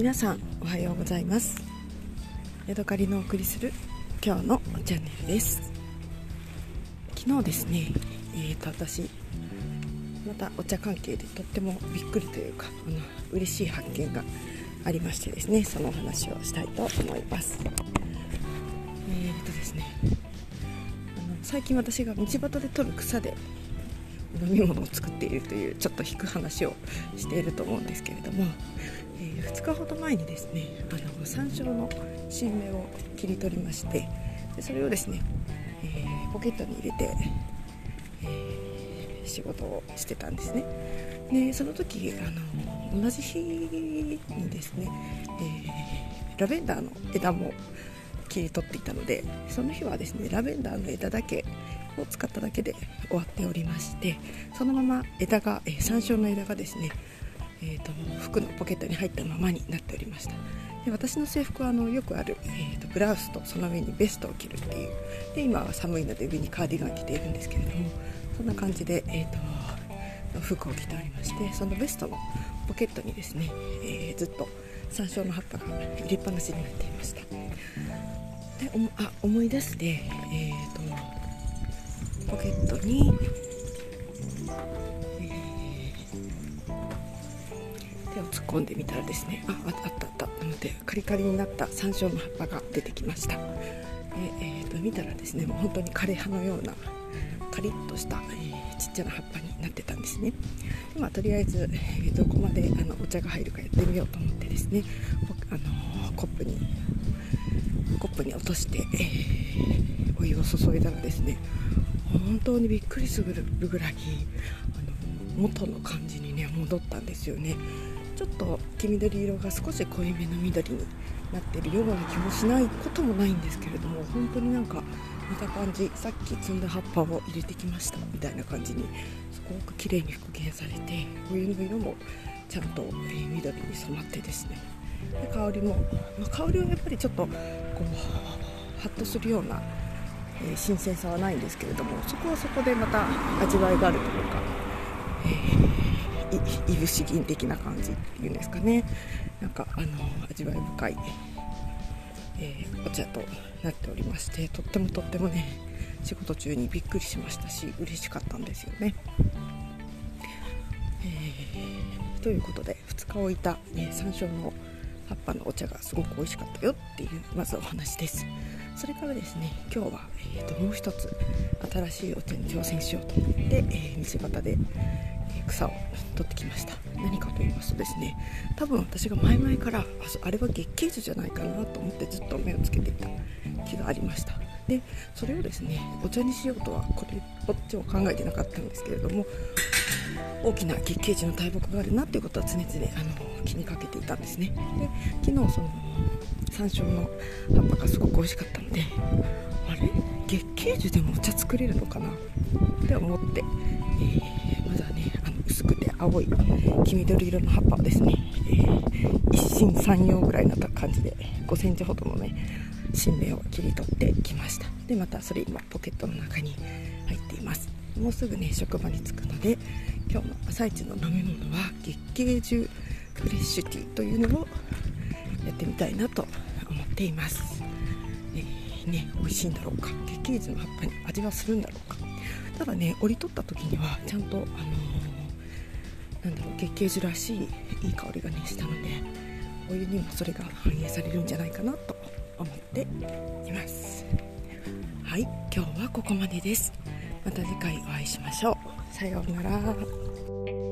皆さんおはようございます。ヤドカリのお送りする今日のチャンネルです。昨日ですねえーと私またお茶関係でとってもびっくりというかあの嬉しい発見がありましてですねそのお話をしたいと思います。えーとですねあの最近私が道端で採る草で飲み物を作っているというちょっと引く話をしていると思うんですけれども、えー、2日ほど前にですねあの山椒の新芽を切り取りましてでそれをですね、えー、ポケットに入れて、えー、仕事をしてたんですね。でその時あの同じ日にですね、えラベンダーの枝も切り取っていたのでその日はですねラベンダーの枝だけを使っただけで終わっておりましてそのまま枝が、えー、山椒の枝がですね、えーと、服のポケットに入ったままになっておりました。で私の制服はあのよくある、えーと、ブラウスとその上にベストを着るっていう。で今は寒いので上にカーディガン着ているんですけれどもそんな感じで、えーと、と服を着ておりましてそのベストのポケットにですね、えー、ずっと山椒の葉っぱが入れっぱなしになっていました。であ思い出して、えーとポケットに、手を突っ込んでみたらですねああったあったなのでカリカリになった山椒の葉っぱが出てきました。で、えーと、見たらですねもう本当に枯葉のようなカリッとした、えー、ちっちゃな葉っぱになってたんですね。で、まあ、とりあえず、えー、どこまであのお茶が入るかやってみようと思ってですねあのコップにコップに落として、えー、お湯を注いだらですね本当にびっくりするぐらいあの元の感じにね戻ったんですよね。ちょっと黄緑色が少し濃いめの緑になってるような気もしないこともないんですけれども本当になんか見た感じさっき摘んだ葉っぱを入れてきましたみたいな感じにすごく綺麗に復元されてお湯の色もちゃんと緑に染まってですね。で香りも、まあ、香りはやっぱりちょっとこうハッとするようなえー、新鮮さはないんですけれどもそこはそこでまた味わいがあるというか、えー、いぶし銀的な感じっていうんですかねなんかあの味わい深い、えー、お茶となっておりましてとってもとってもね仕事中にびっくりしましたし嬉しかったんですよね。えー、ということで2日置いた、ね、山椒の葉っぱのお茶がすごく美味しかったよっていうまずお話です。それからですね今日は、えーと、もう一つ新しいお茶に挑戦しようと思って、えー、道端で、え草を取ってきました何かと言いますとですね多分私が前々からあれは月桂樹じゃないかなと思ってずっと目をつけていた気がありましたでそれをですねお茶にしようとはこれこっちを考えてなかったんですけれども大きな月桂樹の大木があるなっていうことは常々あの気にかけていたんですね。で昨日その山椒の葉っぱがすごく美味しかったのであれ？月桂樹でもお茶作れるのかな？って思って、えー、まだねあの薄くて青い黄緑色の葉っぱをですね、えー、一心三葉ぐらいな感じで5センチほどのね新芽を切り取ってきました。でまたそれ今ポケットの中に入っています。もうすぐね職場に着くので今日の朝一の飲み物は月桂樹フレッシュティーというのをやってみたいなと思っています、えー、ね美味しいんだろうか月桂樹の葉っぱに味はするんだろうか。ただね折り取った時にはちゃんとあのー、なんだろう月桂樹らしいいい香りがねしたのでお湯にもそれが反映されるんじゃないかなと思っています。はい今日はここまでです。また次回お会いしましょう。さようなら。